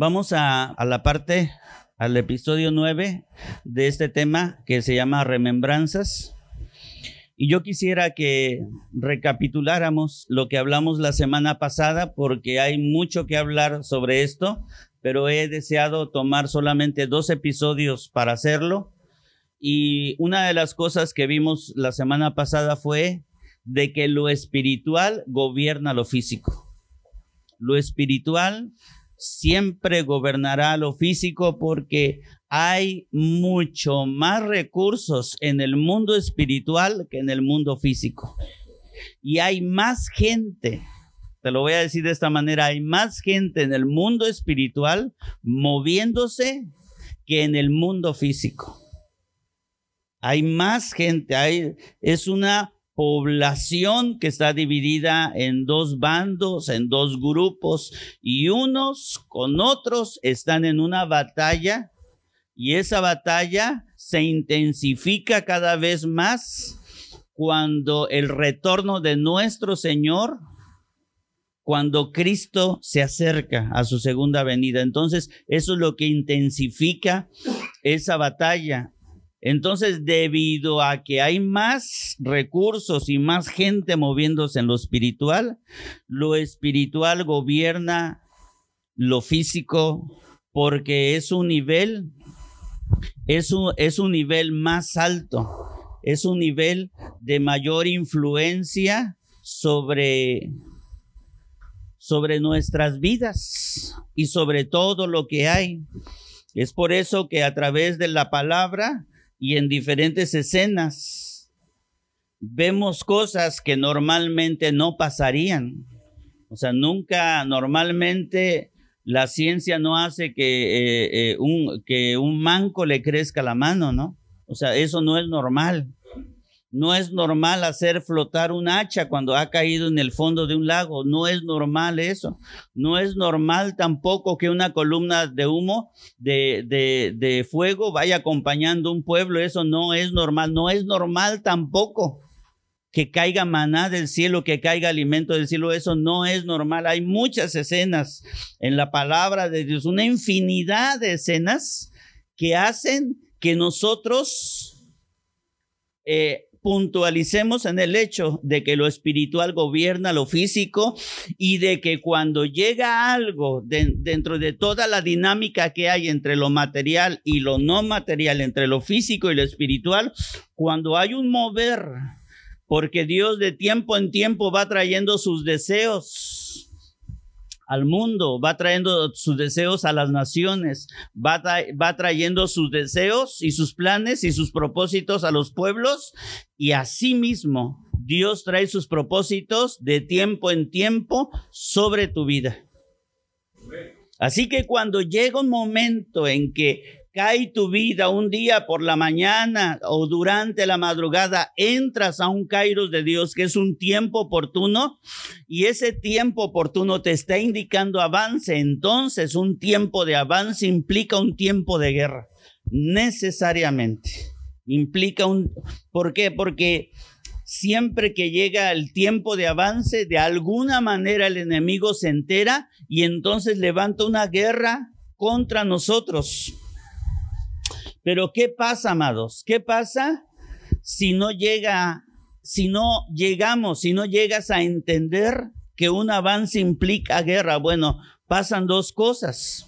Vamos a, la parte, al episodio 9 de este tema que se llama Remembranzas. Y yo quisiera que recapituláramos lo que hablamos la semana pasada porque hay mucho que hablar sobre esto, pero he deseado tomar solamente dos episodios para hacerlo. Y una de las cosas que vimos la semana pasada fue de que lo espiritual gobierna lo físico. Lo espiritual siempre gobernará lo físico porque hay mucho más recursos en el mundo espiritual que en el mundo físico. Y hay más gente, te lo voy a decir de esta manera, hay más gente en el mundo espiritual moviéndose que en el mundo físico. Hay más gente, hay, es una población que está dividida en dos bandos, en dos grupos, y unos con otros están en una batalla, y esa batalla se intensifica cada vez más cuando el retorno de nuestro Señor, cuando Cristo se acerca a su segunda venida. Entonces, eso es lo que intensifica esa batalla. Entonces, debido a que hay más recursos y más gente moviéndose en lo espiritual, lo espiritual gobierna lo físico porque es un nivel, es un, es un nivel más alto, es un nivel de mayor influencia sobre, sobre nuestras vidas y sobre todo lo que hay. Es por eso que a través de la palabra, y en diferentes escenas vemos cosas que normalmente no pasarían. O sea, nunca, normalmente la ciencia no hace que, eh, eh, un, que un manco le crezca la mano, ¿no? O sea, eso no es normal. No es normal hacer flotar un hacha cuando ha caído en el fondo de un lago. No es normal eso. No es normal tampoco que una columna de humo, de, de, de fuego, vaya acompañando un pueblo. Eso no es normal. No es normal tampoco que caiga maná del cielo, que caiga alimento del cielo. Eso no es normal. Hay muchas escenas en la palabra de Dios, una infinidad de escenas que hacen que nosotros eh, puntualicemos en el hecho de que lo espiritual gobierna lo físico y de que cuando llega algo dentro de toda la dinámica que hay entre lo material y lo no material, entre lo físico y lo espiritual, cuando hay un mover, porque Dios de tiempo en tiempo va trayendo sus deseos al mundo, va trayendo sus deseos a las naciones, va, trayendo sus deseos y sus planes y sus propósitos a los pueblos y asimismo Dios trae sus propósitos de tiempo en tiempo sobre tu vida. Así que cuando llega un momento en que cae tu vida un día por la mañana o durante la madrugada, entras a un kairos de Dios que es un tiempo oportuno y ese tiempo oportuno te está indicando avance. Entonces un tiempo de avance implica un tiempo de guerra, necesariamente. Implica un... ¿Por qué? Porque siempre que llega el tiempo de avance, de alguna manera el enemigo se entera y entonces levanta una guerra contra nosotros. Pero ¿qué pasa, amados? ¿Qué pasa si no llega, si no llegamos, si no llegas a entender que un avance implica guerra? Bueno, pasan dos cosas.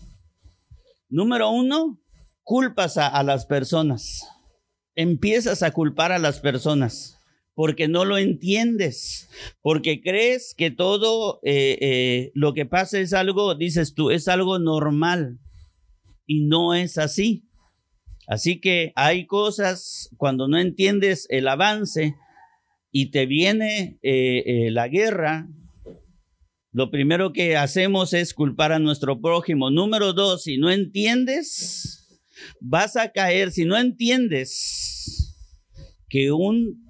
Número uno, culpas a, las personas. Empiezas a culpar a las personas porque no lo entiendes, porque crees que todo eh, eh, lo que pasa es algo, dices tú, es algo normal y no es así. Así que hay cosas cuando no entiendes el avance y te viene eh, eh, la guerra, lo primero que hacemos es culpar a nuestro prójimo. Número dos, si no entiendes, vas a caer, si no entiendes que un,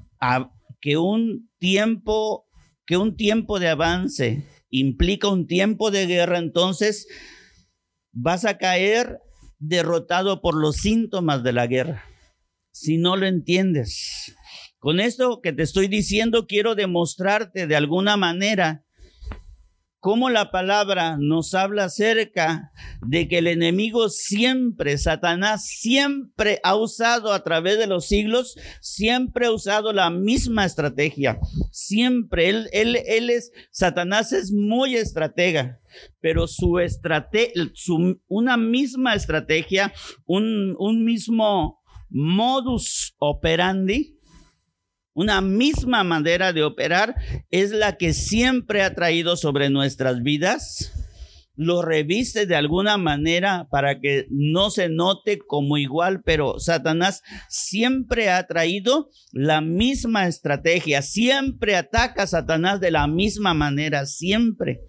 que un tiempo, que un tiempo de avance implica un tiempo de guerra, entonces vas a caer derrotado por los síntomas de la guerra, si no lo entiendes. Con esto que te estoy diciendo, quiero demostrarte de alguna manera cómo la palabra nos habla acerca de que el enemigo siempre, Satanás siempre ha usado a través de los siglos, siempre ha usado la misma estrategia. Siempre, él, él, él es, Satanás es muy estratega, pero su estrategia, una misma estrategia, un, un mismo modus operandi, una misma manera de operar es la que siempre ha traído sobre nuestras vidas. Lo reviste de alguna manera para que no se note como igual, pero Satanás siempre ha traído la misma estrategia, siempre ataca a Satanás de la misma manera, siempre.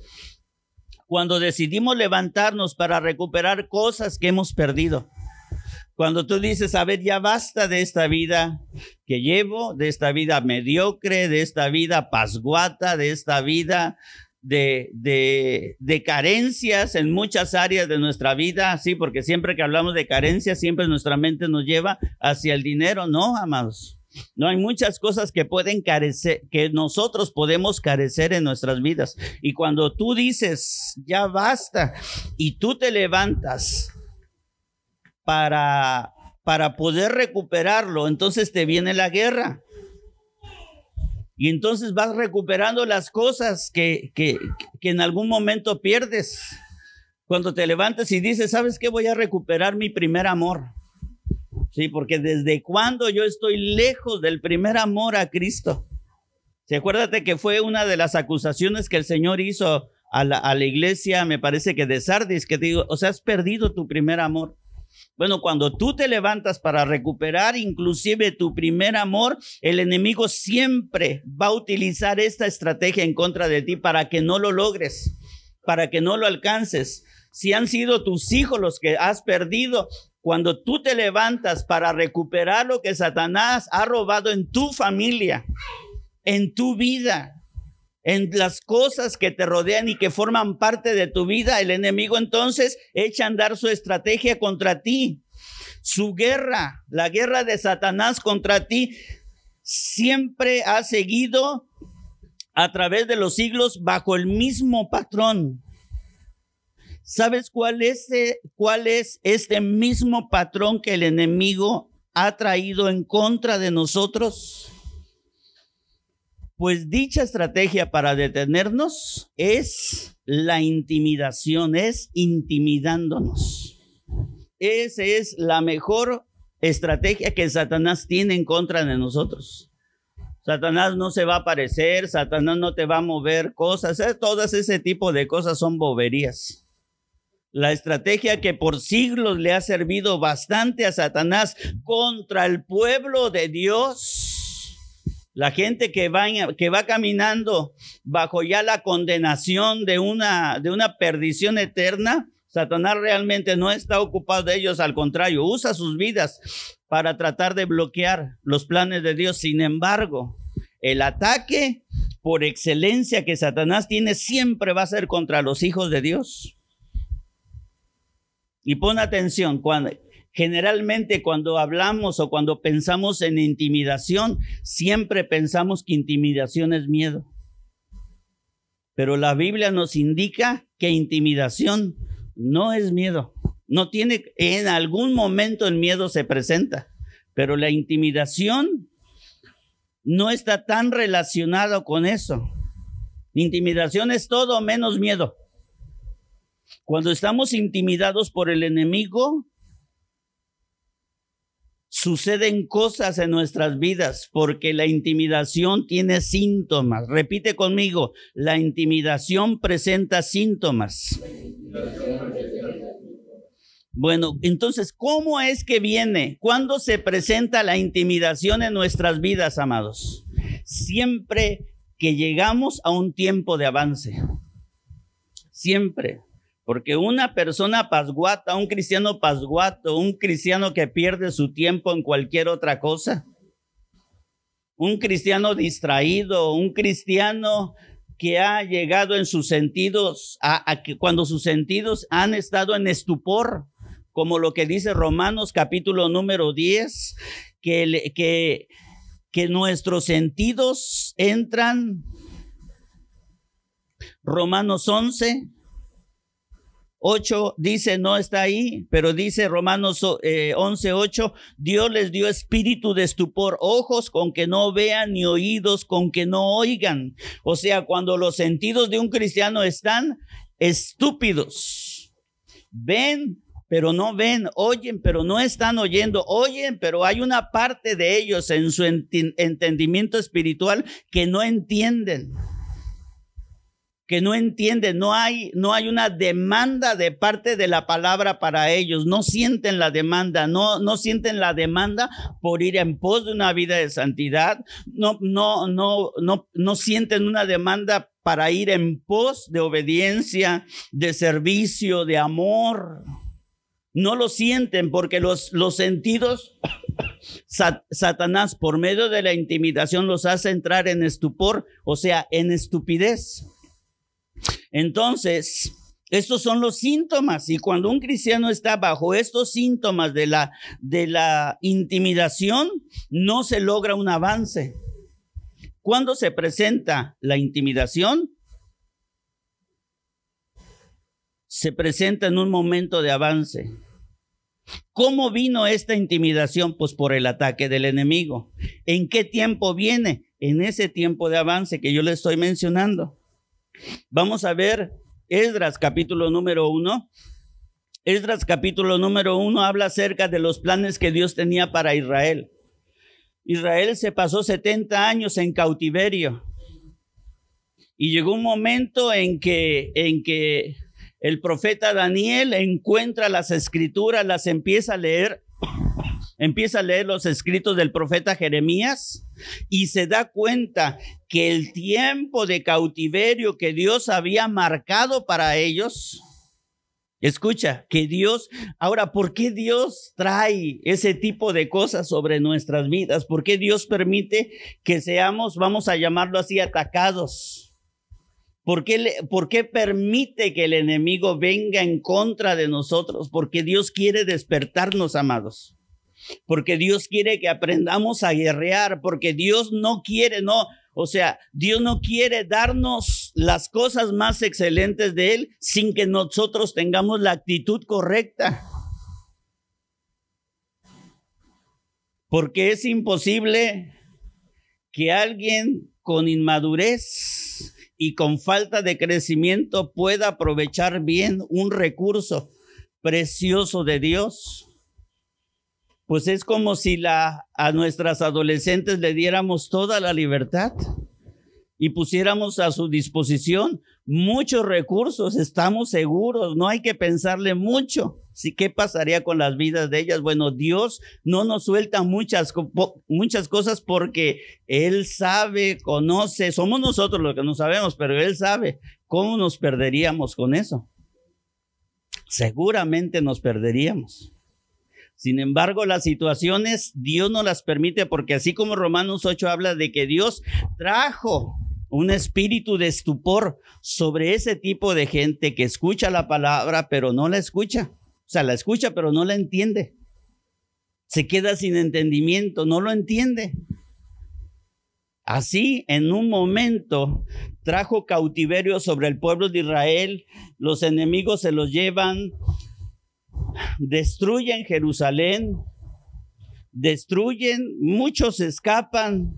Cuando decidimos levantarnos para recuperar cosas que hemos perdido, cuando tú dices, a ver, ya basta de esta vida que llevo, de esta vida mediocre, de esta vida pasguata, de esta vida de, de, de, carencias en muchas áreas de nuestra vida, sí, porque siempre que hablamos de carencias, siempre nuestra mente nos lleva hacia el dinero, ¿no, amados? No hay muchas cosas que pueden carecer, que nosotros podemos carecer en nuestras vidas. Y cuando tú dices, ya basta, y tú te levantas para, para poder recuperarlo, entonces te viene la guerra. Y entonces vas recuperando las cosas que, que, que en algún momento pierdes. Cuando te levantas y dices, ¿sabes qué? Voy a recuperar mi primer amor. Sí, porque desde cuando yo estoy lejos del primer amor a Cristo. ¿Se acuérdate que fue una de las acusaciones que el Señor hizo a la, a la iglesia, me parece que de Sardis, que digo, o sea, has perdido tu primer amor. Bueno, cuando tú te levantas para recuperar inclusive tu primer amor, el enemigo siempre va a utilizar esta estrategia en contra de ti para que no lo logres, para que no lo alcances. Si han sido tus hijos los que has perdido, cuando tú te levantas para recuperar lo que Satanás ha robado en tu familia, en tu vida, en las cosas que te rodean y que forman parte de tu vida, el enemigo entonces echa a andar su estrategia contra ti. Su guerra, la guerra de Satanás contra ti, siempre ha seguido a través de los siglos bajo el mismo patrón. ¿Sabes cuál es, cuál es este mismo patrón que el enemigo ha traído en contra de nosotros? Pues dicha estrategia para detenernos es la intimidación, es intimidándonos. Esa es la mejor estrategia que Satanás tiene en contra de nosotros. Satanás no se va a aparecer, Satanás no te va a mover cosas, ¿eh? todas ese tipo de cosas son boberías. La estrategia que por siglos le ha servido bastante a Satanás contra el pueblo de Dios la gente que va, caminando bajo ya la condenación de una, de una perdición eterna, Satanás realmente no está ocupado de ellos, al contrario, usa sus vidas para tratar de bloquear los planes de Dios. Sin embargo, el ataque por excelencia que Satanás tiene siempre va a ser contra los hijos de Dios. Y pon atención, cuando, Generalmente cuando hablamos o cuando pensamos en intimidación, siempre pensamos que intimidación es miedo. Pero la Biblia nos indica que intimidación no es miedo. No tiene, en algún momento el miedo se presenta, pero la intimidación no está tan relacionado con eso. Intimidación es todo menos miedo. Cuando estamos intimidados por el enemigo, suceden cosas en nuestras vidas porque la intimidación tiene síntomas. Repite conmigo, la intimidación presenta síntomas. Bueno, entonces, ¿cómo es que viene? ¿Cuándo se presenta la intimidación en nuestras vidas, amados? Siempre que llegamos a un tiempo de avance. Siempre. Porque una persona pasguata, un cristiano pasguato, un cristiano que pierde su tiempo en cualquier otra cosa, un cristiano distraído, un cristiano que ha llegado en sus sentidos, a, que cuando sus sentidos han estado en estupor, como lo que dice Romanos capítulo número 10, que, que, que nuestros sentidos entran Romanos 11, 8 dice, no está ahí, pero dice Romanos 11, eh, 8, Dios les dio espíritu de estupor, ojos con que no vean ni oídos con que no oigan. O sea, cuando los sentidos de un cristiano están estúpidos, ven, pero no ven, oyen, pero no están oyendo, oyen, pero hay una parte de ellos en su entendimiento espiritual que no entienden que no entienden, no hay, no hay una demanda de parte de la palabra para ellos, no sienten la demanda, no, no sienten la demanda por ir en pos de una vida de santidad, no, no, no, no, no sienten una demanda para ir en pos de obediencia, de servicio, de amor. No lo sienten porque los, los sentidos, Satanás por medio de la intimidación los hace entrar en estupor, o sea, en estupidez. Entonces, estos son los síntomas y cuando un cristiano está bajo estos síntomas de la, de la intimidación, no se logra un avance. ¿Cuándo se presenta la intimidación? Se presenta en un momento de avance. ¿Cómo vino esta intimidación? Pues por el ataque del enemigo. ¿En qué tiempo viene? En ese tiempo de avance que yo le estoy mencionando. Vamos a ver Esdras capítulo número uno. Esdras capítulo número uno habla acerca de los planes que Dios tenía para Israel. Israel se pasó 70 años en cautiverio y llegó un momento en que, en que el profeta Daniel encuentra las escrituras, las empieza a leer empieza a leer los escritos del profeta Jeremías y se da cuenta que el tiempo de cautiverio que Dios había marcado para ellos, escucha, que Dios, ahora, ¿por qué Dios trae ese tipo de cosas sobre nuestras vidas? ¿Por qué Dios permite que seamos, vamos a llamarlo así, atacados? ¿Por qué, ¿Por qué, permite que el enemigo venga en contra de nosotros? Porque Dios quiere despertarnos, amados porque Dios quiere que aprendamos a guerrear, porque Dios no quiere, no, o sea, Dios no quiere darnos las cosas más excelentes de Él sin que nosotros tengamos la actitud correcta. Porque es imposible que alguien con inmadurez y con falta de crecimiento pueda aprovechar bien un recurso precioso de Dios pues es como si a nuestras adolescentes le diéramos toda la libertad y pusiéramos a su disposición muchos recursos, estamos seguros, no hay que pensarle mucho. ¿Sí, ¿Qué pasaría con las vidas de ellas? Bueno, Dios no nos suelta muchas, muchas cosas porque Él sabe, conoce, somos nosotros los que no sabemos, pero Él sabe cómo nos perderíamos con eso. Seguramente nos perderíamos. Sin embargo, las situaciones Dios no las permite porque así como Romanos 8 habla de que Dios trajo un espíritu de estupor sobre ese tipo de gente que escucha la palabra pero no la escucha. O sea, la escucha pero no la entiende. Se queda sin entendimiento, no lo entiende. Así, en un momento, trajo cautiverio sobre el pueblo de Israel, los enemigos se los llevan, destruyen Jerusalén, destruyen, muchos escapan,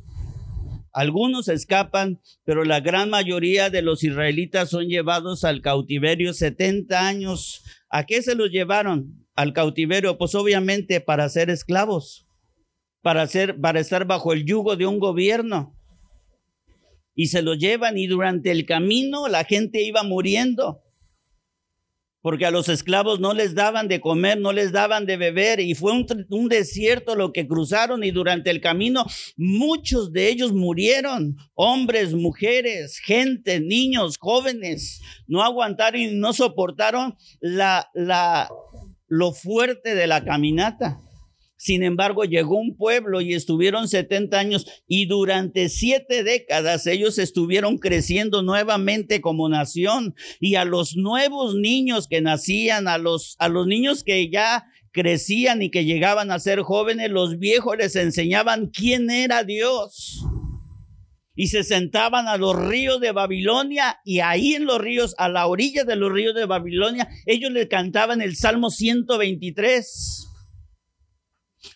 algunos escapan, pero la gran mayoría de los israelitas son llevados al cautiverio 70 años. ¿A qué se los llevaron al cautiverio? Pues obviamente para ser esclavos, para, ser, para estar bajo el yugo de un gobierno. Y se los llevan y durante el camino la gente iba muriendo porque a los esclavos no les daban de comer, no les daban de beber, y fue un, desierto lo que cruzaron, y durante el camino muchos de ellos murieron, hombres, mujeres, gente, niños, jóvenes, no aguantaron y no soportaron la, la, lo fuerte de la caminata. Sin embargo, llegó un pueblo y estuvieron 70 años y durante siete décadas ellos estuvieron creciendo nuevamente como nación y a los nuevos niños que nacían, a los, a los niños que ya crecían y que llegaban a ser jóvenes, los viejos les enseñaban quién era Dios. y se sentaban a los ríos de Babilonia y ahí en los ríos, a la orilla de los ríos de Babilonia, ellos le cantaban el Salmo 123,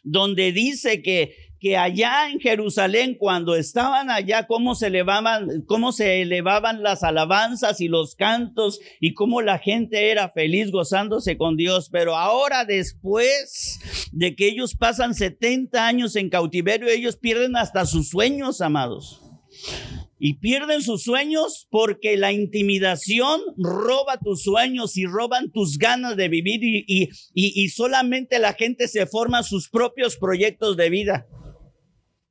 donde dice que que allá en Jerusalén, cuando estaban allá, cómo se elevaban, cómo se elevaban las alabanzas y los cantos y cómo la gente era feliz gozándose con Dios. Pero ahora después de que ellos pasan 70 años en cautiverio, ellos pierden hasta sus sueños, amados. Y pierden sus sueños porque la intimidación roba tus sueños y roban tus ganas de vivir y, solamente la gente se forma sus propios proyectos de vida.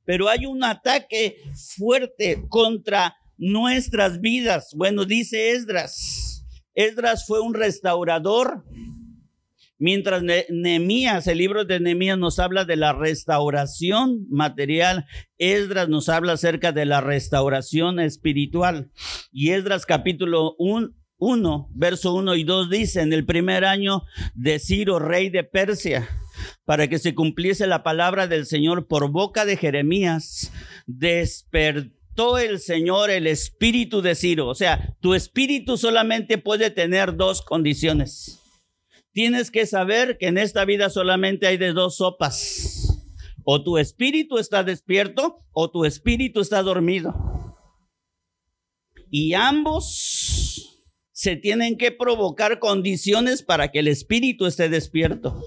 Pero hay un ataque fuerte contra nuestras vidas. Bueno, dice Esdras. Esdras fue un restaurador Mientras Nehemías, el libro de Nehemías nos habla de la restauración material, Esdras nos habla acerca de la restauración espiritual. Y Esdras capítulo 1, verso 1 y 2 dice, en el primer año de Ciro, rey de Persia, para que se cumpliese la palabra del Señor por boca de Jeremías, despertó el Señor el espíritu de Ciro. O sea, tu espíritu solamente puede tener dos condiciones tienes que saber que en esta vida solamente hay de dos sopas. O tu espíritu está despierto o tu espíritu está dormido. Y ambos se tienen que provocar condiciones para que el espíritu esté despierto.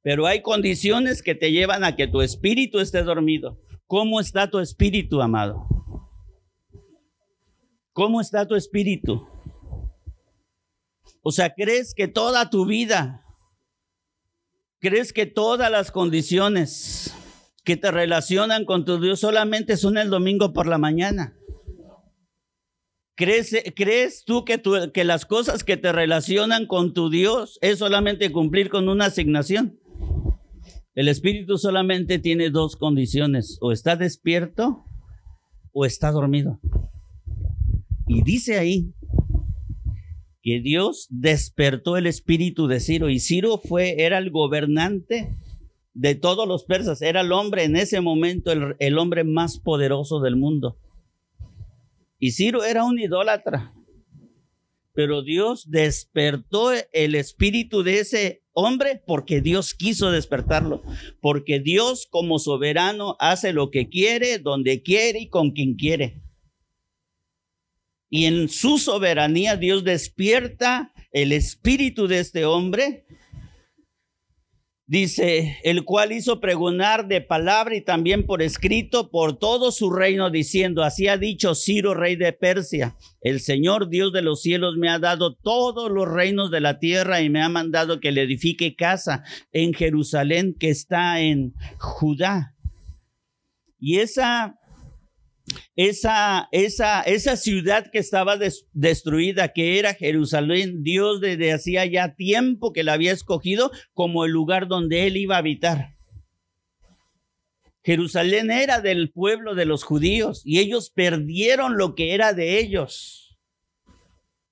Pero hay condiciones que te llevan a que tu espíritu esté dormido. ¿Cómo está tu espíritu, amado? ¿Cómo está tu espíritu? O sea, crees que toda tu vida, crees que todas las condiciones que te relacionan con tu Dios solamente son el domingo por la mañana. ¿Crees, crees tú que, que las cosas que te relacionan con tu Dios es solamente cumplir con una asignación? El espíritu solamente tiene dos condiciones, o está despierto o está dormido. Y dice ahí que Dios despertó el espíritu de Ciro y Ciro fue, era el gobernante de todos los persas, era el hombre en ese momento, el, el hombre más poderoso del mundo. Y Ciro era un idólatra, pero Dios despertó el espíritu de ese hombre porque Dios quiso despertarlo, porque Dios como soberano hace lo que quiere, donde quiere y con quien quiere. Y en su soberanía Dios despierta el espíritu de este hombre. Dice, el cual hizo pregonar de palabra y también por escrito por todo su reino, diciendo, así ha dicho Ciro, rey de Persia, el Señor Dios de los cielos me ha dado todos los reinos de la tierra y me ha mandado que le edifique casa en Jerusalén que está en Judá. Y esa esa, esa, esa ciudad que estaba destruida, que era Jerusalén, Dios desde hacía ya tiempo que la había escogido como el lugar donde él iba a habitar. Jerusalén era del pueblo de los judíos y ellos perdieron lo que era de ellos.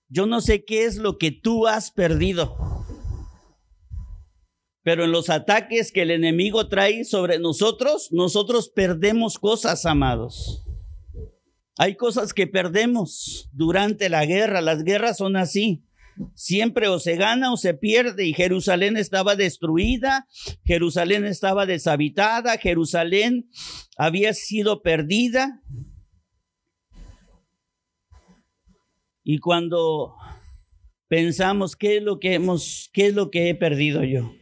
Yo no sé qué es lo que tú has perdido. Pero en los ataques que el enemigo trae sobre nosotros, nosotros perdemos cosas, amados. Hay cosas que perdemos durante la guerra. Las guerras son así. Siempre o se gana o se pierde. Y Jerusalén estaba destruida, Jerusalén estaba deshabitada, Jerusalén había sido perdida. Y cuando pensamos qué es lo que hemos, qué es lo que he perdido yo.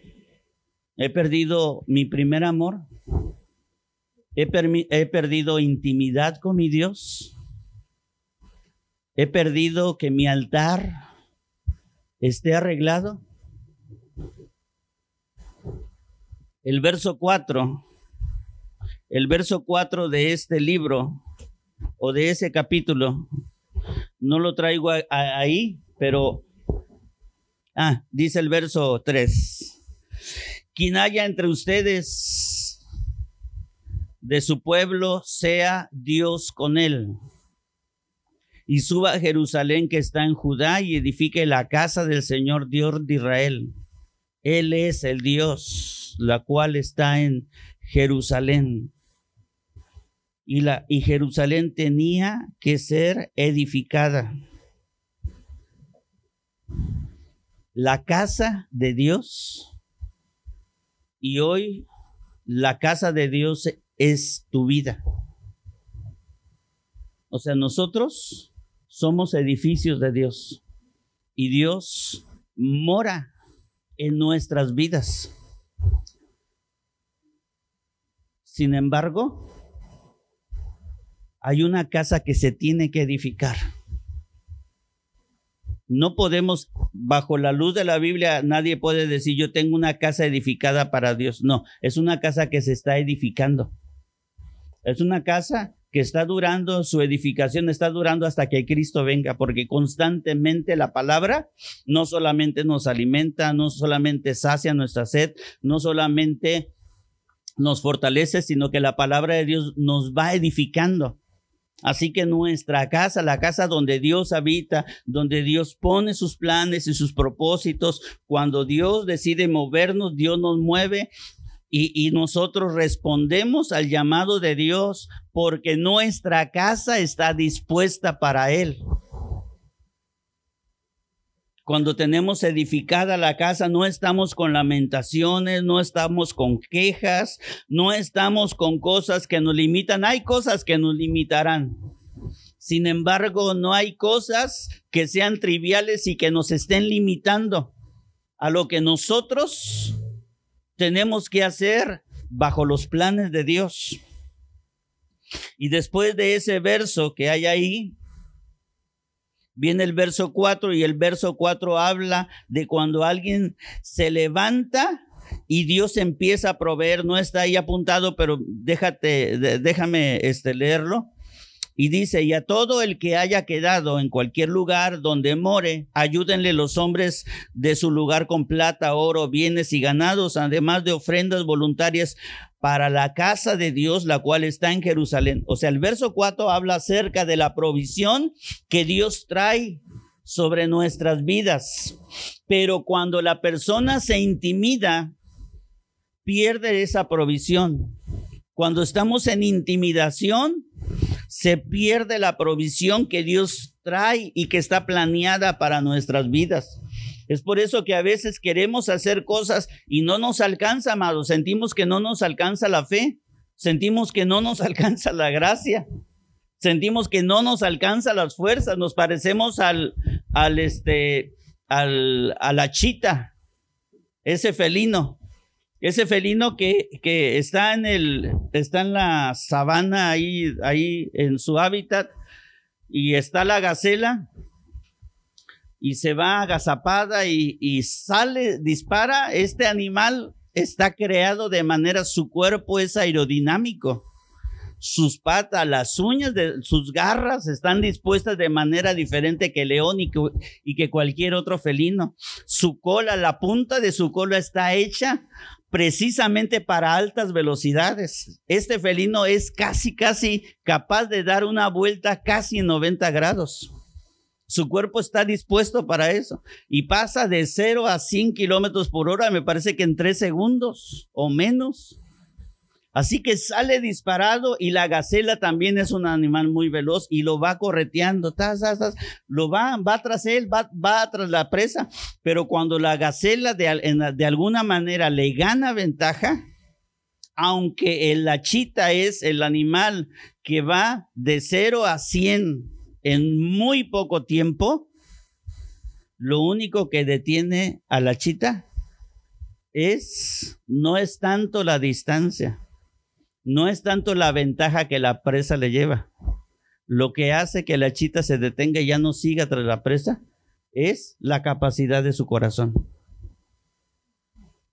He perdido mi primer amor. He, perdido intimidad con mi Dios. He perdido que mi altar esté arreglado. El verso 4, el verso 4 de este libro o de ese capítulo, no lo traigo ahí, pero, ah, dice el verso 3, quien haya entre ustedes de su pueblo sea Dios con él. Y suba a Jerusalén que está en Judá y edifique la casa del Señor Dios de Israel. Él es el Dios, la cual está en Jerusalén. y, la, y Jerusalén tenía que ser edificada. La casa de Dios y hoy la casa de Dios es tu vida. O sea, nosotros somos edificios de Dios y Dios mora en nuestras vidas. Sin embargo, hay una casa que se tiene que edificar. No podemos, bajo la luz de la Biblia, nadie puede decir yo tengo una casa edificada para Dios. No, es una casa que se está edificando. Es una casa que está durando, su edificación está durando hasta que Cristo venga, porque constantemente la palabra no solamente nos alimenta, no solamente sacia nuestra sed, no solamente nos fortalece, sino que la palabra de Dios nos va edificando. Así que nuestra casa, la casa donde Dios habita, donde Dios pone sus planes y sus propósitos, cuando Dios decide movernos, Dios nos mueve y, nosotros respondemos al llamado de Dios porque nuestra casa está dispuesta para Él. Cuando tenemos edificada la casa, no estamos con lamentaciones, no estamos con quejas, no estamos con cosas que nos limitan. Hay cosas que nos limitarán. Sin embargo, no hay cosas que sean triviales y que nos estén limitando a lo que nosotros tenemos que hacer bajo los planes de Dios. Y después de ese verso que hay ahí, Viene el verso 4 y el verso 4 habla de cuando alguien se levanta y Dios empieza a proveer, no está ahí apuntado, pero déjate, déjame este, leerlo. Y dice, y a todo el que haya quedado en cualquier lugar donde more, ayúdenle los hombres de su lugar con plata, oro, bienes y ganados, además de ofrendas voluntarias para la casa de Dios, la cual está en Jerusalén. O sea, el verso 4 habla acerca de la provisión que Dios trae sobre nuestras vidas. Pero cuando la persona se intimida, pierde esa provisión. Cuando estamos en intimidación, se pierde la provisión que Dios trae y que está planeada para nuestras vidas. Es por eso que a veces queremos hacer cosas y no nos alcanza, amados. Sentimos que no nos alcanza la fe. Sentimos que no nos alcanza la gracia. Sentimos que no nos alcanza las fuerzas. Nos parecemos al, al este, al, a la chita, ese felino. Ese felino que, que está en el, está en la sabana ahí, ahí en su hábitat y está la gacela y se va agazapada y, y sale, dispara, este animal está creado de manera, su cuerpo es aerodinámico. Sus patas, las uñas de sus garras están dispuestas de manera diferente que león y que, y que cualquier otro felino. Su cola, la punta de su cola está hecha precisamente para altas velocidades. Este felino es casi, casi capaz de dar una vuelta casi en 90 grados. Su cuerpo está dispuesto para eso y pasa de 0 a 100 kilómetros por hora, me parece que en 3 segundos o menos. Así que sale disparado y la gacela también es un animal muy veloz y lo va correteando, lo va, va tras él, va, va tras la presa, pero cuando la gacela de, de alguna manera le gana ventaja, aunque la chita es el animal que va de 0 a 100 en muy poco tiempo, lo único que detiene a la chita es, no es tanto la distancia, no es tanto la ventaja que la presa le lleva. Lo que hace que la chita se detenga y ya no siga tras la presa es la capacidad de su corazón.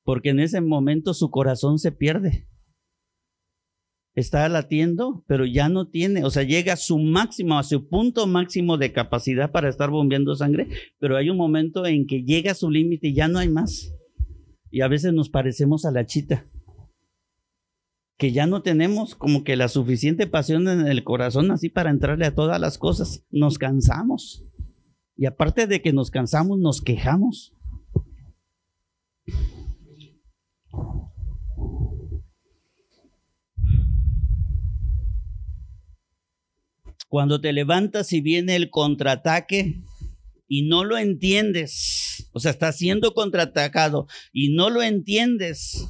Porque en ese momento su corazón se pierde está latiendo, pero ya no tiene, o sea, llega a su máximo, a su punto máximo de capacidad para estar bombeando sangre, pero hay un momento en que llega a su límite y ya no hay más. Y a veces nos parecemos a la chita, que ya no tenemos como que la suficiente pasión en el corazón así para entrarle a todas las cosas. Nos cansamos. Y aparte de que nos cansamos, nos quejamos. Cuando te levantas y viene el contraataque y no lo entiendes, o sea, está siendo contraatacado y no lo entiendes,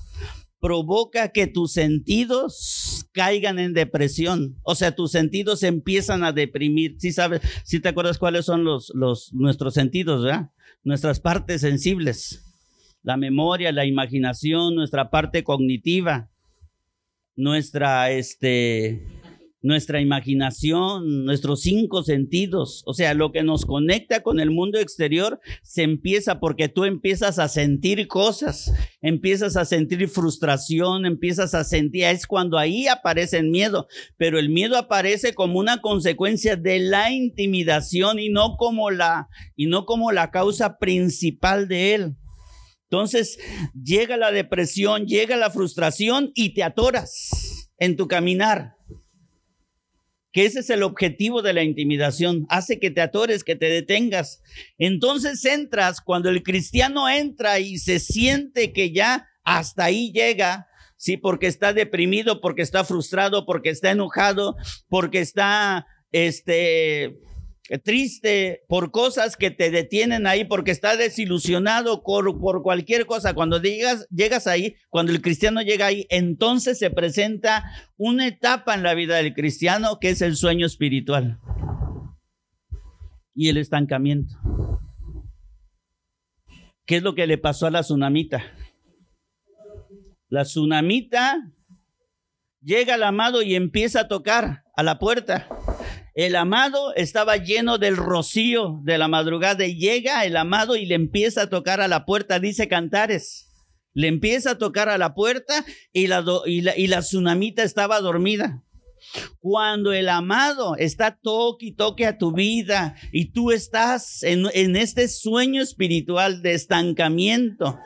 provoca que tus sentidos caigan en depresión. O sea, tus sentidos empiezan a deprimir. Si sabes, si te acuerdas cuáles son los, los, nuestros sentidos, ¿verdad? Nuestras partes sensibles. La memoria, la imaginación, nuestra parte cognitiva, nuestra, este, nuestra imaginación, nuestros cinco sentidos, o sea, lo que nos conecta con el mundo exterior se empieza porque tú empiezas a sentir cosas, empiezas a sentir frustración, empiezas a sentir, es cuando ahí aparece el miedo, pero el miedo aparece como una consecuencia de la intimidación y no como la y no como la causa principal de él. Entonces, llega la depresión, llega la frustración y te atoras en tu caminar que ese es el objetivo de la intimidación, hace que te atores, que te detengas. Entonces entras, cuando el cristiano entra y se siente que ya hasta ahí llega, sí, porque está deprimido, porque está frustrado, porque está enojado, porque está, este, triste por cosas que te detienen ahí, porque está desilusionado por, por cualquier cosa. Cuando llegas, llegas ahí, cuando el cristiano llega ahí, entonces se presenta una etapa en la vida del cristiano que es el sueño espiritual y el estancamiento. ¿Qué es lo que le pasó a la tsunamita? La tsunamita llega al amado y empieza a tocar a la puerta. El amado estaba lleno del rocío de la madrugada y llega el amado y le empieza a tocar a la puerta, dice Cantares. Le empieza a tocar a la puerta y la, tsunamita estaba dormida. Cuando el amado está toque y toque a tu vida y tú estás en este sueño espiritual de estancamiento,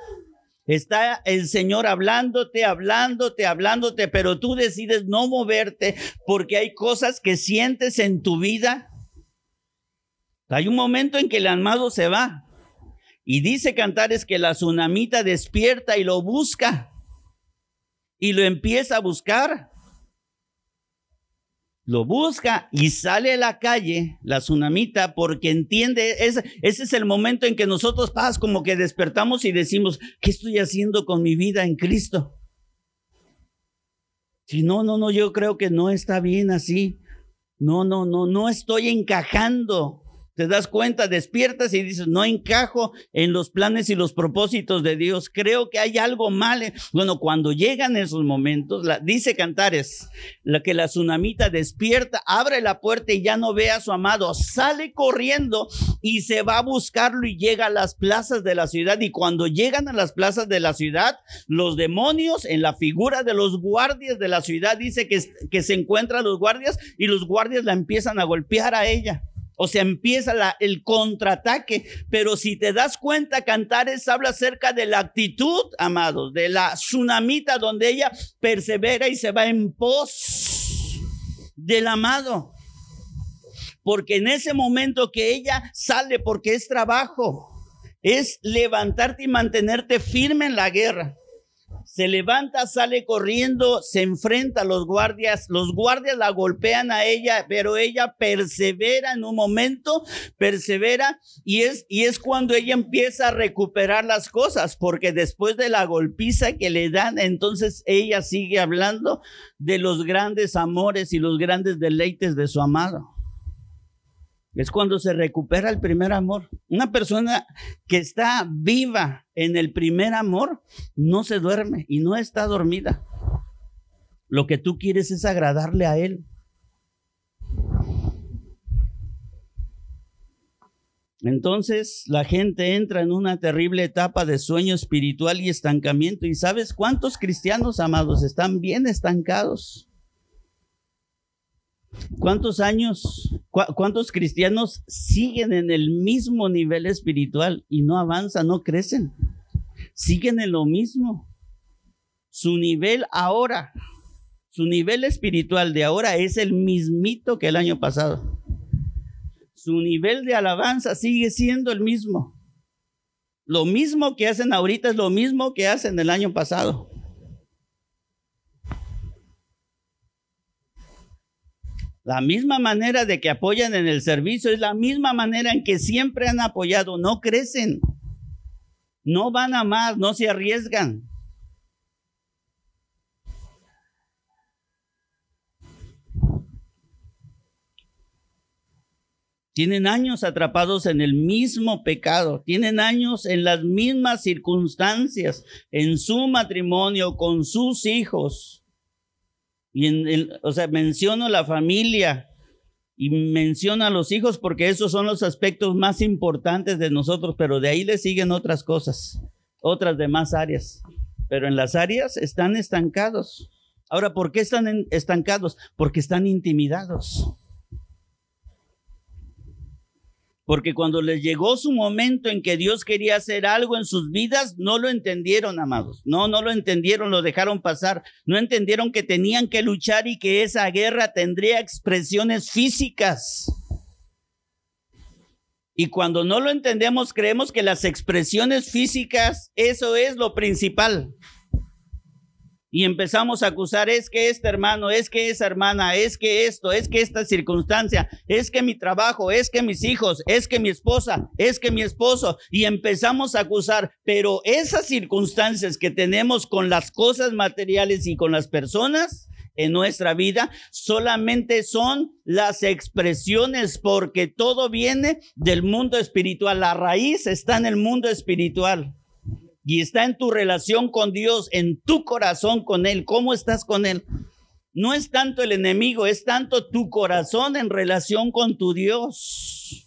Está el Señor hablándote, hablándote, hablándote, pero tú decides no moverte porque hay cosas que sientes en tu vida. Hay un momento en que el amado se va. Y dice Cantares que la tsunamita despierta y lo busca. Y lo empieza a buscar lo busca y sale a la calle, la tsunamita, porque entiende, ese, ese es el momento en que nosotros, paz, como que despertamos y decimos, ¿qué estoy haciendo con mi vida en Cristo? Si no, no, no, yo creo que no está bien así. No, no, no, no estoy encajando te das cuenta, despiertas y dices, no encajo en los planes y los propósitos de Dios, creo que hay algo mal. Bueno, cuando llegan esos momentos, la, dice Cantares, la que la tsunamita despierta, abre la puerta y ya no ve a su amado, sale corriendo y se va a buscarlo y llega a las plazas de la ciudad. Y cuando llegan a las plazas de la ciudad, los demonios en la figura de los guardias de la ciudad, dice que, que se encuentran los guardias y los guardias la empiezan a golpear a ella. O sea, empieza el contraataque. Pero si te das cuenta, Cantares habla acerca de la actitud, amados, de la tsunamita donde ella persevera y se va en pos del amado. Porque en ese momento que ella sale, porque es trabajo, es levantarte y mantenerte firme en la guerra se levanta, sale corriendo, se enfrenta a los guardias, los guardias la golpean a ella, pero ella persevera en un momento, persevera y es, y es cuando ella empieza a recuperar las cosas, porque después de la golpiza que le dan, entonces ella sigue hablando de los grandes amores y los grandes deleites de su amado. Es cuando se recupera el primer amor. Una persona que está viva en el primer amor no se duerme y no está dormida. Lo que tú quieres es agradarle a Él. Entonces la gente entra en una terrible etapa de sueño espiritual y estancamiento. ¿Y sabes cuántos cristianos amados están bien estancados? ¿Cuántos años, cuántos cristianos siguen en el mismo nivel espiritual y no avanzan, no crecen? Siguen en lo mismo. Su nivel ahora, su nivel espiritual de ahora es el mismito que el año pasado. Su nivel de alabanza sigue siendo el mismo. Lo mismo que hacen ahorita es lo mismo que hacen el año pasado. La misma manera de que apoyan en el servicio es la misma manera en que siempre han apoyado. No crecen. No van a más, no se arriesgan. Tienen años atrapados en el mismo pecado, tienen años en las mismas circunstancias, en su matrimonio, con sus hijos. Y en o sea, menciono la familia y menciono a los hijos porque esos son los aspectos más importantes de nosotros, pero de ahí le siguen otras cosas, otras demás áreas. Pero en las áreas están estancados. Ahora, ¿por qué están estancados? Porque están intimidados. Porque cuando les llegó su momento en que Dios quería hacer algo en sus vidas, no lo entendieron, amados. No, no lo entendieron, lo dejaron pasar. No entendieron que tenían que luchar y que esa guerra tendría expresiones físicas. Y cuando no lo entendemos, creemos que las expresiones físicas, eso es lo principal y empezamos a acusar, es que este hermano, es que esa hermana, es que esto, es que esta circunstancia, es que mi trabajo, es que mis hijos, es que mi esposa, es que mi esposo, y empezamos a acusar, pero esas circunstancias que tenemos con las cosas materiales y con las personas en nuestra vida solamente son las expresiones porque todo viene del mundo espiritual, la raíz está en el mundo espiritual y está en tu relación con Dios, en tu corazón con Él. ¿Cómo estás con Él? No es tanto el enemigo, es tanto tu corazón en relación con tu Dios.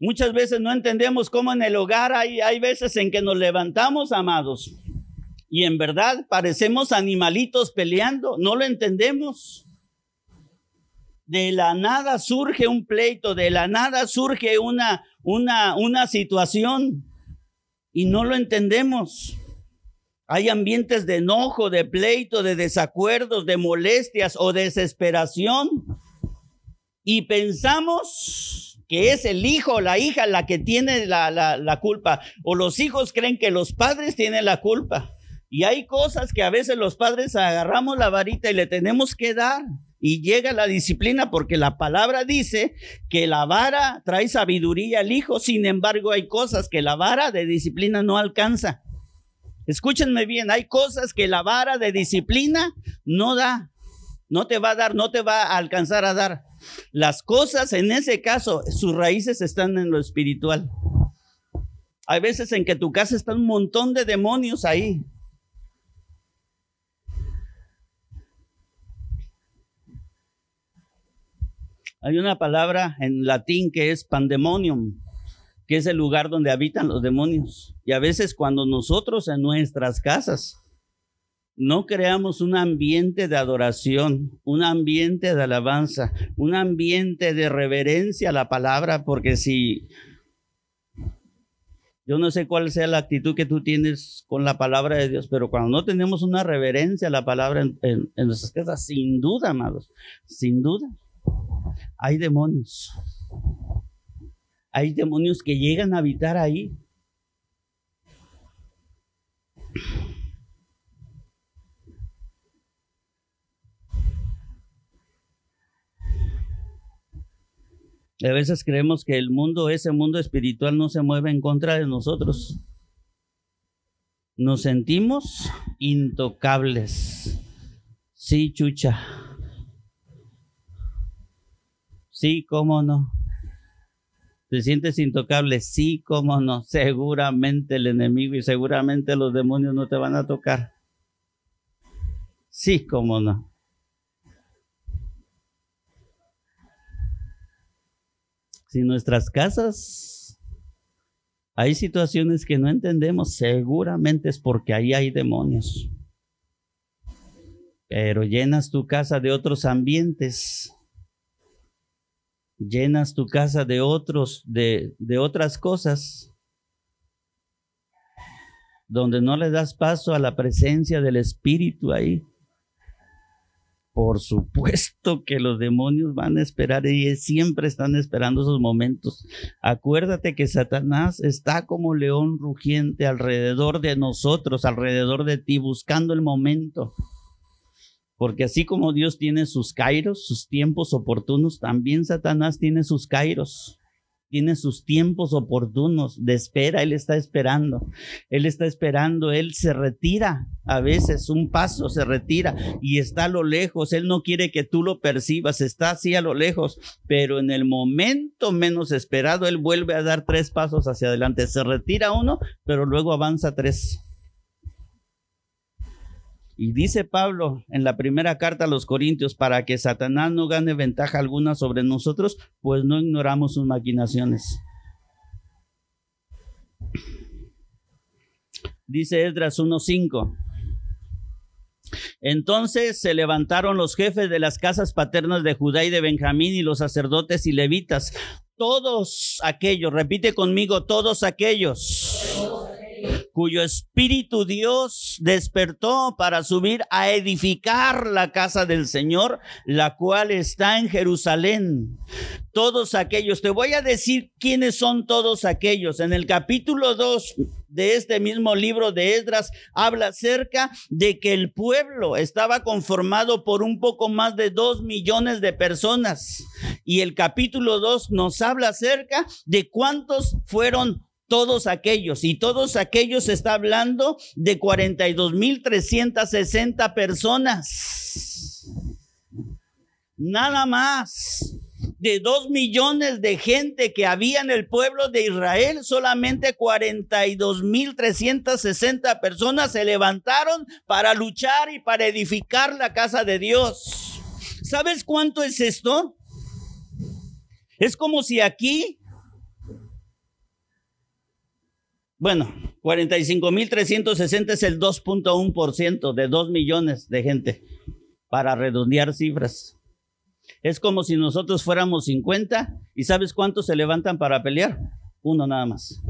Muchas veces no entendemos cómo en el hogar hay, hay veces en que nos levantamos, amados, y en verdad parecemos animalitos peleando, no lo entendemos. De la nada surge un pleito, de la nada surge una, una, una situación y no lo entendemos. Hay ambientes de enojo, de pleito, de desacuerdos, de molestias o desesperación. Y pensamos que es el hijo o la hija la que tiene la, la, culpa. O los hijos creen que los padres tienen la culpa. Y hay cosas que a veces los padres agarramos la varita y le tenemos que dar y llega la disciplina porque la palabra dice que la vara trae sabiduría al hijo, sin embargo hay cosas que la vara de disciplina no alcanza. Escúchenme bien, hay cosas que la vara de disciplina no da, no te va a dar, no te va a alcanzar a dar. Las cosas en ese caso, sus raíces están en lo espiritual. Hay veces en que tu casa está un montón de demonios ahí, Hay una palabra en latín que es pandemonium, que es el lugar donde habitan los demonios. Y a veces cuando nosotros en nuestras casas no creamos un ambiente de adoración, un ambiente de alabanza, un ambiente de reverencia a la palabra, porque si yo no sé cuál sea la actitud que tú tienes con la palabra de Dios, pero cuando no tenemos una reverencia a la palabra en, nuestras casas, sin duda, amados, sin duda, hay demonios. Hay demonios que llegan a habitar ahí. A veces creemos que el mundo, ese mundo espiritual, no se mueve en contra de nosotros. Nos sentimos intocables. Sí, chucha. Sí, cómo no. ¿Te sientes intocable? Sí, cómo no. Seguramente el enemigo y seguramente los demonios no te van a tocar. Sí, cómo no. Si nuestras casas hay situaciones que no entendemos, seguramente es porque ahí hay demonios. Pero llenas tu casa de otros ambientes llenas tu casa de otros, de, de otras cosas, donde no le das paso a la presencia del Espíritu ahí. Por supuesto que los demonios van a esperar y siempre están esperando esos momentos. Acuérdate que Satanás está como león rugiente alrededor de nosotros, alrededor de ti, buscando el momento Porque así como Dios tiene sus kairos, sus tiempos oportunos, también Satanás tiene sus kairos. Tiene sus tiempos oportunos de espera, Él está esperando, Él está esperando, Él se retira a veces un paso, se retira y está a lo lejos, Él no quiere que tú lo percibas, está así a lo lejos, pero en el momento menos esperado, Él vuelve a dar tres pasos hacia adelante, se retira uno, pero luego avanza tres. Y dice Pablo en la primera carta a los Corintios, para que Satanás no gane ventaja alguna sobre nosotros, pues no ignoramos sus maquinaciones. Dice Esdras 1.5. Entonces se levantaron los jefes de las casas paternas de Judá y de Benjamín y los sacerdotes y levitas. Todos aquellos, repite conmigo, todos aquellos cuyo espíritu Dios despertó para subir a edificar la casa del Señor, la cual está en Jerusalén. Todos aquellos, te voy a decir quiénes son todos aquellos. En el capítulo 2 de este mismo libro de Esdras habla acerca de que el pueblo estaba conformado por un poco más de dos millones de personas. Y el capítulo 2 nos habla acerca de cuántos fueron todos aquellos, y todos aquellos está hablando de 42.360 personas. Nada más de dos millones de gente que había en el pueblo de Israel, solamente 42.360 personas se levantaron para luchar y para edificar la casa de Dios. ¿Sabes cuánto es esto? Es como si aquí Bueno, 45.360 es el 2.1% de 2 millones de gente, para redondear cifras. Es como si nosotros fuéramos 50 y ¿sabes cuántos se levantan para pelear? Uno nada más.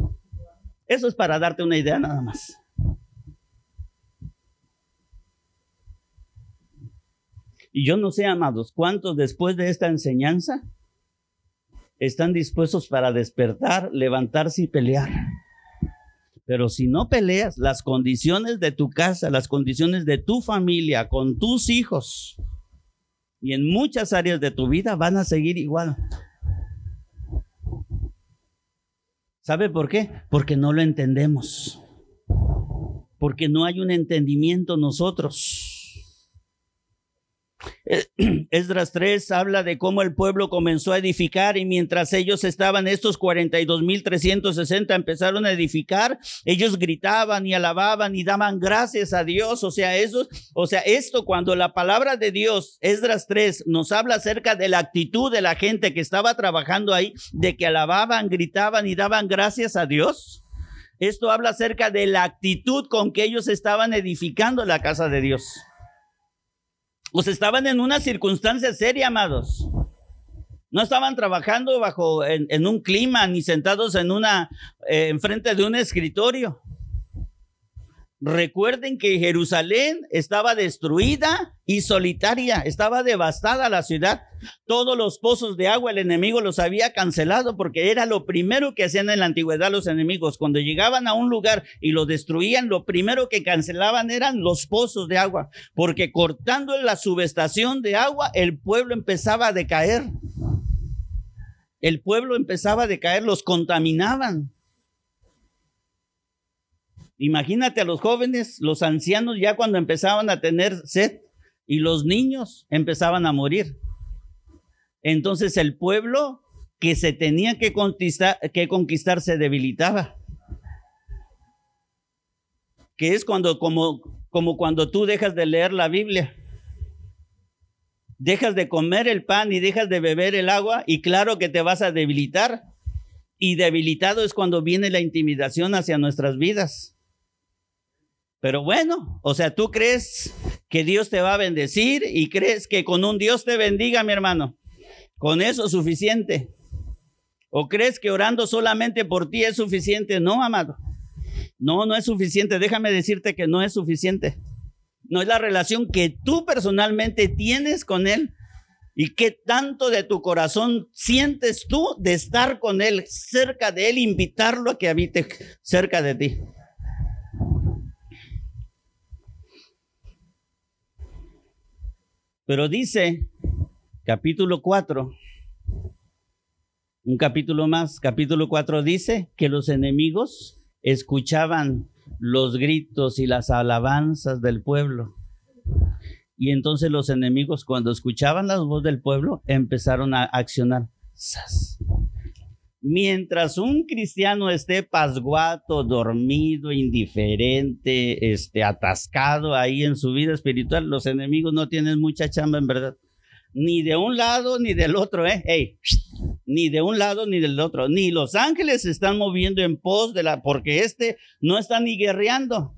Eso es para darte una idea nada más. Y yo no sé, amados, cuántos después de esta enseñanza están dispuestos para despertar, levantarse y pelear. Pero si no peleas, las condiciones de tu casa, las condiciones de tu familia, con tus hijos y en muchas áreas de tu vida van a seguir igual. ¿Sabe por qué? Porque no lo entendemos. Porque no hay un entendimiento nosotros. Esdras 3 habla de cómo el pueblo comenzó a edificar y mientras ellos estaban, estos 42.360 empezaron a edificar, ellos gritaban y alababan y daban gracias a Dios. O sea, eso, o sea, esto cuando la palabra de Dios, Esdras 3, nos habla acerca de la actitud de la gente que estaba trabajando ahí, de que alababan, gritaban y daban gracias a Dios. Esto habla acerca de la actitud con que ellos estaban edificando la casa de Dios. Pues estaban en una circunstancia seria, amados. No estaban trabajando bajo en, un clima ni sentados en una eh, enfrente de un escritorio. Recuerden que Jerusalén estaba destruida y solitaria, estaba devastada la ciudad. Todos los pozos de agua el enemigo los había cancelado porque era lo primero que hacían en la antigüedad los enemigos. Cuando llegaban a un lugar y lo destruían, lo primero que cancelaban eran los pozos de agua, porque cortando la subestación de agua, el pueblo empezaba a decaer. El pueblo empezaba a decaer, los contaminaban. Imagínate a los jóvenes, los ancianos ya cuando empezaban a tener sed y los niños empezaban a morir. Entonces el pueblo que se tenía que conquistar, se debilitaba. Que es cuando, como, como cuando tú dejas de leer la Biblia. Dejas de comer el pan y dejas de beber el agua y claro que te vas a debilitar. Y debilitado es cuando viene la intimidación hacia nuestras vidas. Pero bueno, o sea, tú crees que Dios te va a bendecir y crees que con un Dios te bendiga, mi hermano. Con eso es suficiente. ¿O crees que orando solamente por ti es suficiente? No, amado. No, no es suficiente. Déjame decirte que no es suficiente. No es la relación que tú personalmente tienes con Él y qué tanto de tu corazón sientes tú de estar con Él, cerca de Él, invitarlo a que habite cerca de ti. Pero dice, capítulo 4, un capítulo más, capítulo 4 dice que los enemigos escuchaban los gritos y las alabanzas del pueblo. Y entonces los enemigos cuando escuchaban la voz del pueblo empezaron a accionar. Mientras un cristiano esté pasguato, dormido, indiferente, este, atascado ahí en su vida espiritual, los enemigos no tienen mucha chamba en verdad. Ni de un lado ni del otro, ¿eh? Hey, ni de un lado ni del otro. Ni los ángeles se están moviendo en pos de la, porque este no está ni guerreando.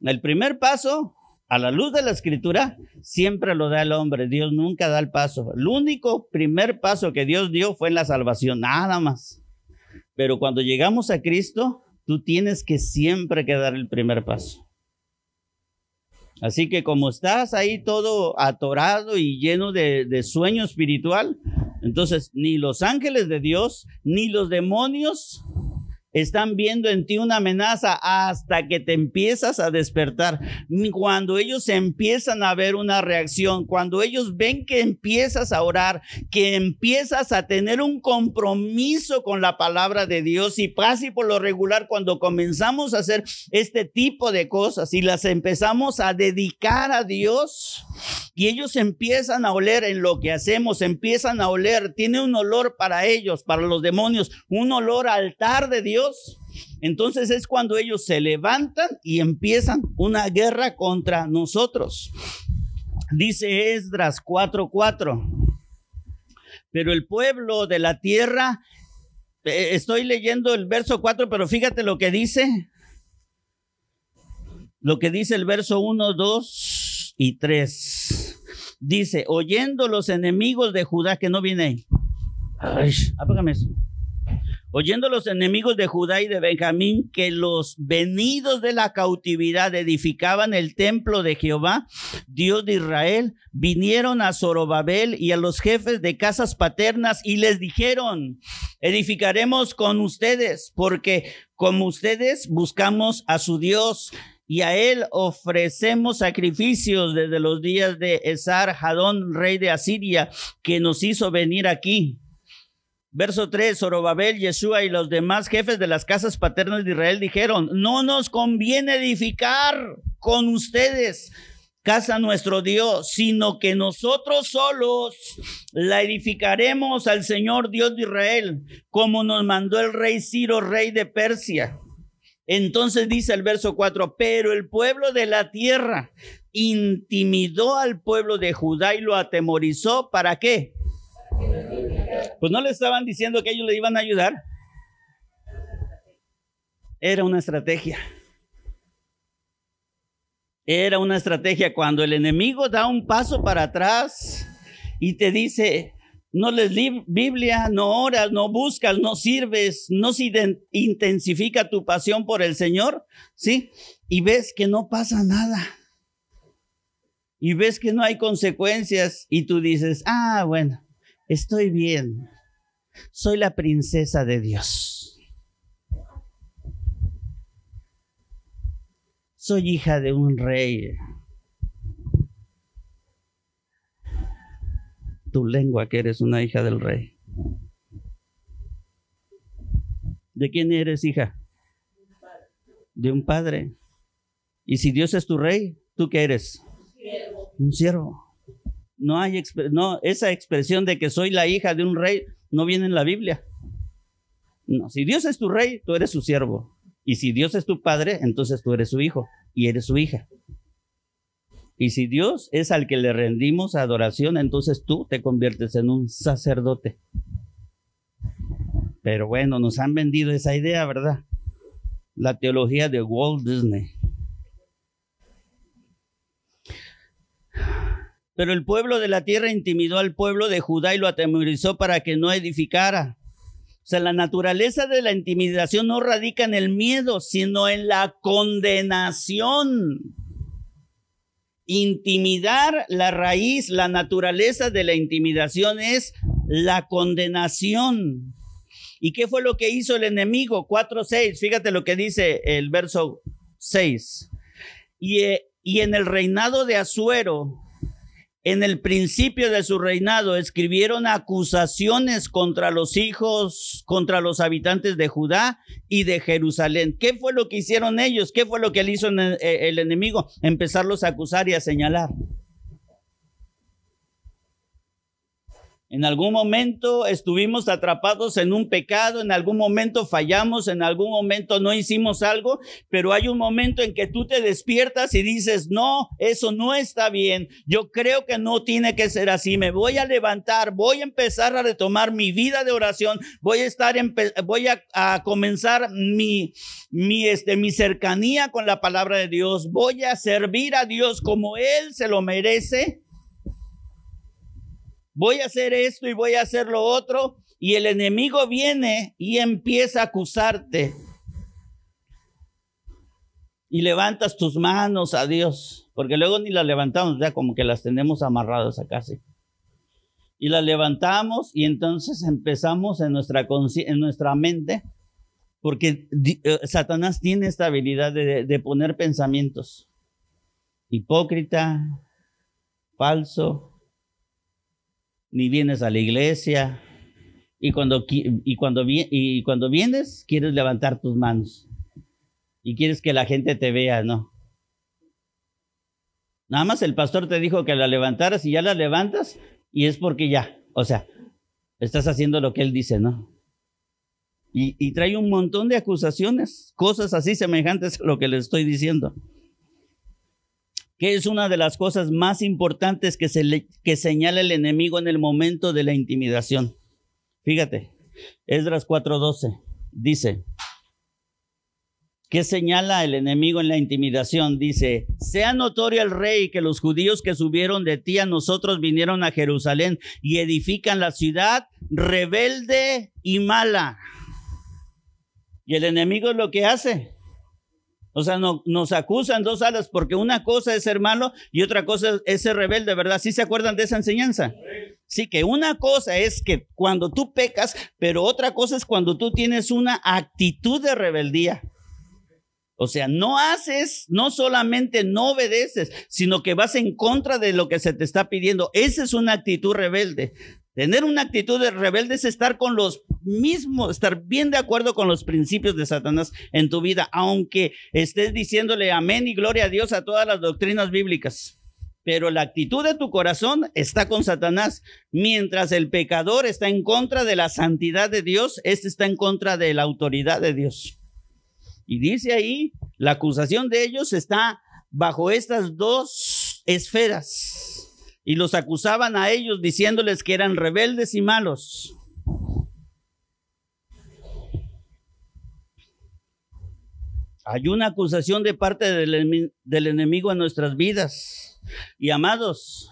El primer paso a la luz de la escritura, siempre lo da el hombre. Dios nunca da el paso. El único primer paso que Dios dio fue en la salvación, nada más. Pero cuando llegamos a Cristo, tú tienes que siempre que dar el primer paso. Así que como estás ahí todo atorado y lleno de, de sueño espiritual, entonces ni los ángeles de Dios, ni los demonios están viendo en ti una amenaza hasta que te empiezas a despertar. Cuando ellos empiezan a ver una reacción, cuando ellos ven que empiezas a orar, que empiezas a tener un compromiso con la palabra de Dios y casi por lo regular cuando comenzamos a hacer este tipo de cosas y las empezamos a dedicar a Dios y ellos empiezan a oler en lo que hacemos, empiezan a oler, tiene un olor para ellos, para los demonios, un olor altar de Dios entonces es cuando ellos se levantan y empiezan una guerra contra nosotros. Dice Esdras 4:4. Pero el pueblo de la tierra, eh, estoy leyendo el verso 4, pero fíjate lo que dice. Lo que dice el verso 1, 2 y 3. Dice, oyendo los enemigos de Judá, que no viene ahí. Apágame eso oyendo los enemigos de Judá y de Benjamín que los venidos de la cautividad edificaban el templo de Jehová, Dios de Israel, vinieron a Zorobabel y a los jefes de casas paternas y les dijeron, edificaremos con ustedes, porque como ustedes buscamos a su Dios y a él ofrecemos sacrificios desde los días de Esar Hadón, rey de Asiria, que nos hizo venir aquí. Verso 3, Zorobabel, Yeshua y los demás jefes de las casas paternas de Israel dijeron, no nos conviene edificar con ustedes casa nuestro Dios, sino que nosotros solos la edificaremos al Señor Dios de Israel, como nos mandó el rey Ciro, rey de Persia. Entonces dice el verso 4, pero el pueblo de la tierra intimidó al pueblo de Judá y lo atemorizó. ¿Para qué? Pues no le estaban diciendo que ellos le iban a ayudar. Era una estrategia. Era una estrategia cuando el enemigo da un paso para atrás y te dice, no les Biblia, no oras, no buscas, no sirves, no se intensifica tu pasión por el Señor, ¿sí? Y ves que no pasa nada. Y ves que no hay consecuencias y tú dices, ah, bueno, estoy bien, soy la princesa de Dios. Soy hija de un rey. Tu lengua que eres una hija del rey. ¿De quién eres hija? De un padre. Y si Dios es tu rey, ¿tú qué eres? Un siervo. No hay no, esa expresión de que soy la hija de un rey no viene en la Biblia. No, si Dios es tu rey, tú eres su siervo. Y si Dios es tu padre, entonces tú eres su hijo y eres su hija. Y si Dios es al que le rendimos adoración, entonces tú te conviertes en un sacerdote. Pero bueno, nos han vendido esa idea, ¿verdad? La teología de Walt Disney. Pero el pueblo de la tierra intimidó al pueblo de Judá y lo atemorizó para que no edificara. O sea, la naturaleza de la intimidación no radica en el miedo, sino en la condenación. Intimidar, la raíz, la naturaleza de la intimidación es la condenación. ¿Y qué fue lo que hizo el enemigo? 4.6, fíjate lo que dice el verso 6. Y, eh, y en el reinado de Asuero, en el principio de su reinado escribieron acusaciones contra los hijos, contra los habitantes de Judá y de Jerusalén. ¿Qué fue lo que hicieron ellos? ¿Qué fue lo que le hizo el enemigo? Empezarlos a acusar y a señalar. En algún momento estuvimos atrapados en un pecado, en algún momento fallamos, en algún momento no hicimos algo, pero hay un momento en que tú te despiertas y dices, no, eso no está bien, yo creo que no tiene que ser así, me voy a levantar, voy a empezar a retomar mi vida de oración, voy a estar, voy a, a comenzar mi, mi, este, mi cercanía con la palabra de Dios, voy a servir a Dios como Él se lo merece voy a hacer esto y voy a hacer lo otro, y el enemigo viene y empieza a acusarte. Y levantas tus manos a Dios, porque luego ni las levantamos, ya como que las tenemos amarradas acá, sí. Y las levantamos y entonces empezamos en nuestra, en nuestra mente, porque eh, Satanás tiene esta habilidad de, de poner pensamientos. Hipócrita, falso, ni vienes a la iglesia. Y cuando, y cuando, y cuando vienes, quieres levantar tus manos. Y quieres que la gente te vea, ¿no? Nada más el pastor te dijo que la levantaras y ya la levantas y es porque ya, o sea, estás haciendo lo que él dice, ¿no? Y, y trae un montón de acusaciones, cosas así semejantes a lo que le estoy diciendo que es una de las cosas más importantes que, se que señala el enemigo en el momento de la intimidación. Fíjate, Esdras 4:12 dice, ¿qué señala el enemigo en la intimidación? Dice, sea notorio al rey que los judíos que subieron de ti a nosotros vinieron a Jerusalén y edifican la ciudad rebelde y mala. Y el enemigo es lo que hace, o sea, no, nos acusan dos alas porque una cosa es ser malo y otra cosa es ser rebelde, ¿verdad? ¿Sí se acuerdan de esa enseñanza? Sí, que una cosa es que cuando tú pecas, pero otra cosa es cuando tú tienes una actitud de rebeldía. O sea, no haces, no solamente no obedeces, sino que vas en contra de lo que se te está pidiendo. Esa es una actitud rebelde. Tener una actitud de rebelde es estar con los mismos, estar bien de acuerdo con los principios de Satanás en tu vida, aunque estés diciéndole amén y gloria a Dios a todas las doctrinas bíblicas. Pero la actitud de tu corazón está con Satanás, mientras el pecador está en contra de la santidad de Dios, este está en contra de la autoridad de Dios. Y dice ahí, la acusación de ellos está bajo estas dos esferas y los acusaban a ellos diciéndoles que eran rebeldes y malos. Hay una acusación de parte del, enemigo en nuestras vidas. Y amados,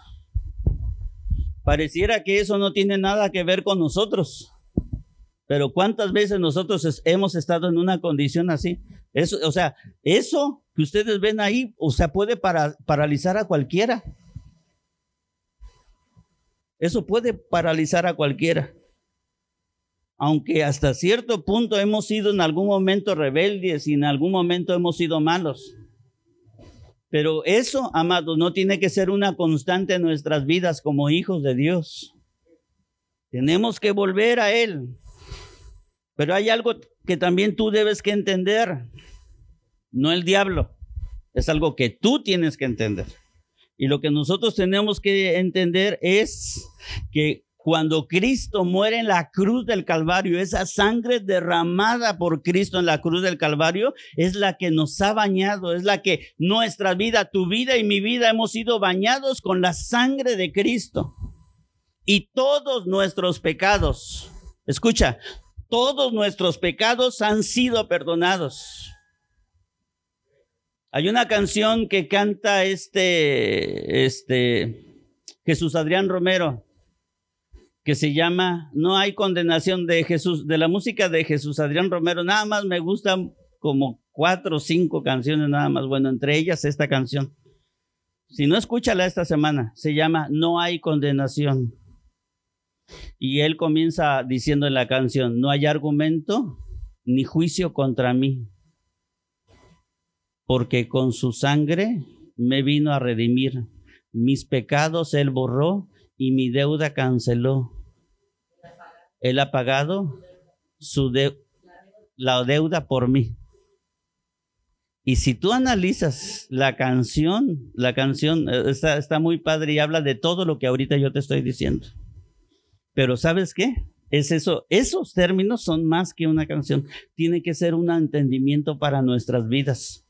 pareciera que eso no tiene nada que ver con nosotros. Pero ¿cuántas veces nosotros hemos estado en una condición así? Eso, o sea, eso que ustedes ven ahí, o sea, puede paralizar a cualquiera. Eso puede paralizar a cualquiera. Aunque hasta cierto punto hemos sido en algún momento rebeldes y en algún momento hemos sido malos. Pero eso, amados, no tiene que ser una constante en nuestras vidas como hijos de Dios. Tenemos que volver a Él. Pero hay algo que también tú debes que entender. No el diablo. Es algo que tú tienes que entender. Y lo que nosotros tenemos que entender es que cuando Cristo muere en la cruz del Calvario, esa sangre derramada por Cristo en la cruz del Calvario es la que nos ha bañado, es la que nuestra vida, tu vida y mi vida hemos sido bañados con la sangre de Cristo. Y todos nuestros pecados, escucha, todos nuestros pecados han sido perdonados. Hay una canción que canta este, este, Jesús Adrián Romero, que se llama No hay condenación de Jesús, de la música de Jesús Adrián Romero. Nada más me gustan como cuatro o cinco canciones nada más. Bueno, entre ellas esta canción. Si no, escúchala esta semana. Se llama No hay condenación. Y él comienza diciendo en la canción, no hay argumento ni juicio contra mí porque con su sangre me vino a redimir. Mis pecados Él borró y mi deuda canceló. Él ha pagado la deuda por mí. Y si tú analizas la canción, la canción eh, está, está muy padre y habla de todo lo que ahorita yo te estoy diciendo. Pero ¿sabes qué? Es eso, esos términos son más que una canción. Tiene que ser un entendimiento para nuestras vidas.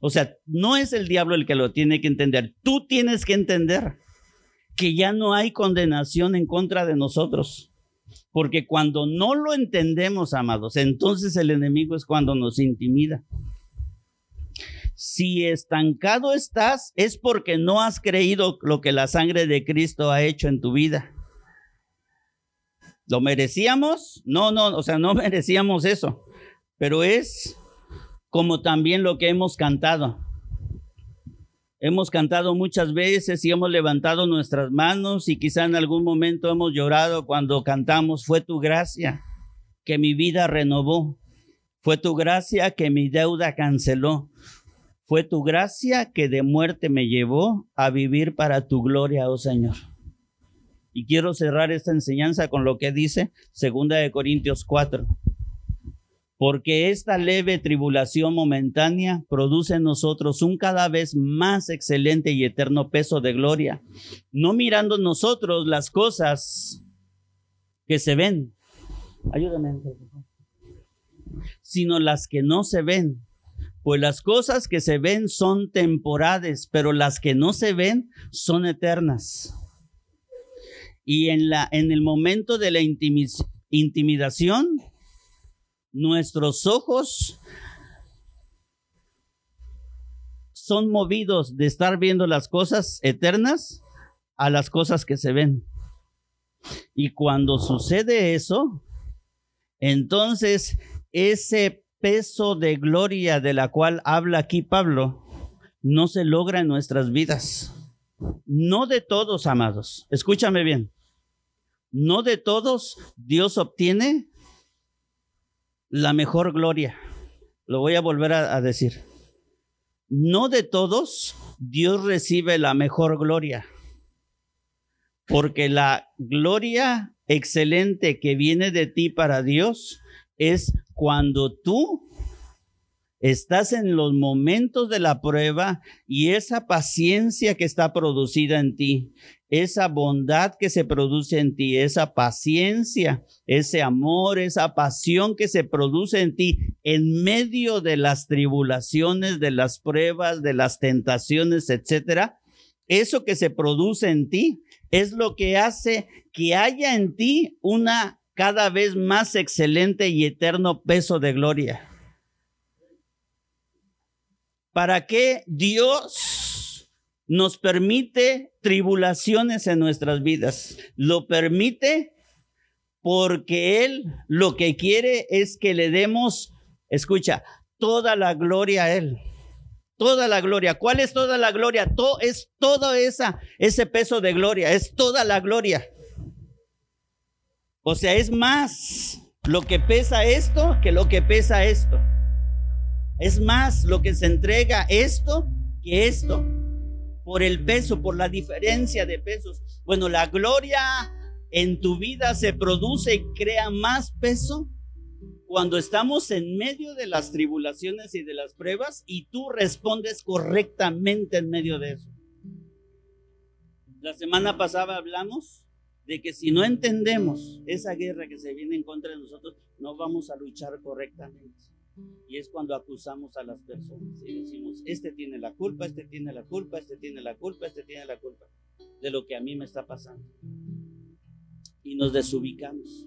O sea, no es el diablo el que lo tiene que entender. Tú tienes que entender que ya no hay condenación en contra de nosotros. Porque cuando no lo entendemos, amados, entonces el enemigo es cuando nos intimida. Si estancado estás, es porque no has creído lo que la sangre de Cristo ha hecho en tu vida. ¿Lo merecíamos? No, no, o sea, no merecíamos eso, pero es como también lo que hemos cantado. Hemos cantado muchas veces y hemos levantado nuestras manos y quizá en algún momento hemos llorado cuando cantamos, fue tu gracia que mi vida renovó, fue tu gracia que mi deuda canceló, fue tu gracia que de muerte me llevó a vivir para tu gloria, oh Señor. Y quiero cerrar esta enseñanza con lo que dice Segunda de Corintios 4. Porque esta leve tribulación momentánea produce en nosotros un cada vez más excelente y eterno peso de gloria, no mirando nosotros las cosas que se ven. Ayúdame. Sino las que no se ven pues las cosas que se ven son temporales, pero las que no se ven son eternas. Y en, la, en el momento de la intimidación, nuestros ojos son movidos de estar viendo las cosas eternas a las cosas que se ven. Y cuando sucede eso, entonces ese peso de gloria de la cual habla aquí Pablo no se logra en nuestras vidas. No de todos, amados. Escúchame bien. No de todos Dios obtiene la mejor gloria. Lo voy a volver a, decir. No de todos Dios recibe la mejor gloria. Porque la gloria excelente que viene de ti para Dios es cuando tú estás en los momentos de la prueba y esa paciencia que está producida en ti, esa bondad que se produce en ti, esa paciencia, ese amor, esa pasión que se produce en ti en medio de las tribulaciones, de las pruebas, de las tentaciones, etcétera, eso que se produce en ti es lo que hace que haya en ti una cada vez más excelente y eterno peso de gloria. ¿Para qué Dios nos permite tribulaciones en nuestras vidas? Lo permite porque Él lo que quiere es que le demos, escucha, toda la gloria a Él. Toda la gloria. ¿Cuál es toda la gloria? Es todo esa, ese peso de gloria. Es toda la gloria. O sea, es más lo que pesa esto que lo que pesa esto. Es más lo que se entrega esto que esto. Por el peso, por la diferencia de pesos. Bueno, la gloria en tu vida se produce y crea más peso cuando estamos en medio de las tribulaciones y de las pruebas y tú respondes correctamente en medio de eso. La semana pasada hablamos de que si no entendemos esa guerra que se viene en contra de nosotros, no vamos a luchar correctamente. Y es cuando acusamos a las personas y decimos, este tiene la culpa, este tiene la culpa, este tiene la culpa, este tiene la culpa de lo que a mí me está pasando. Y nos desubicamos.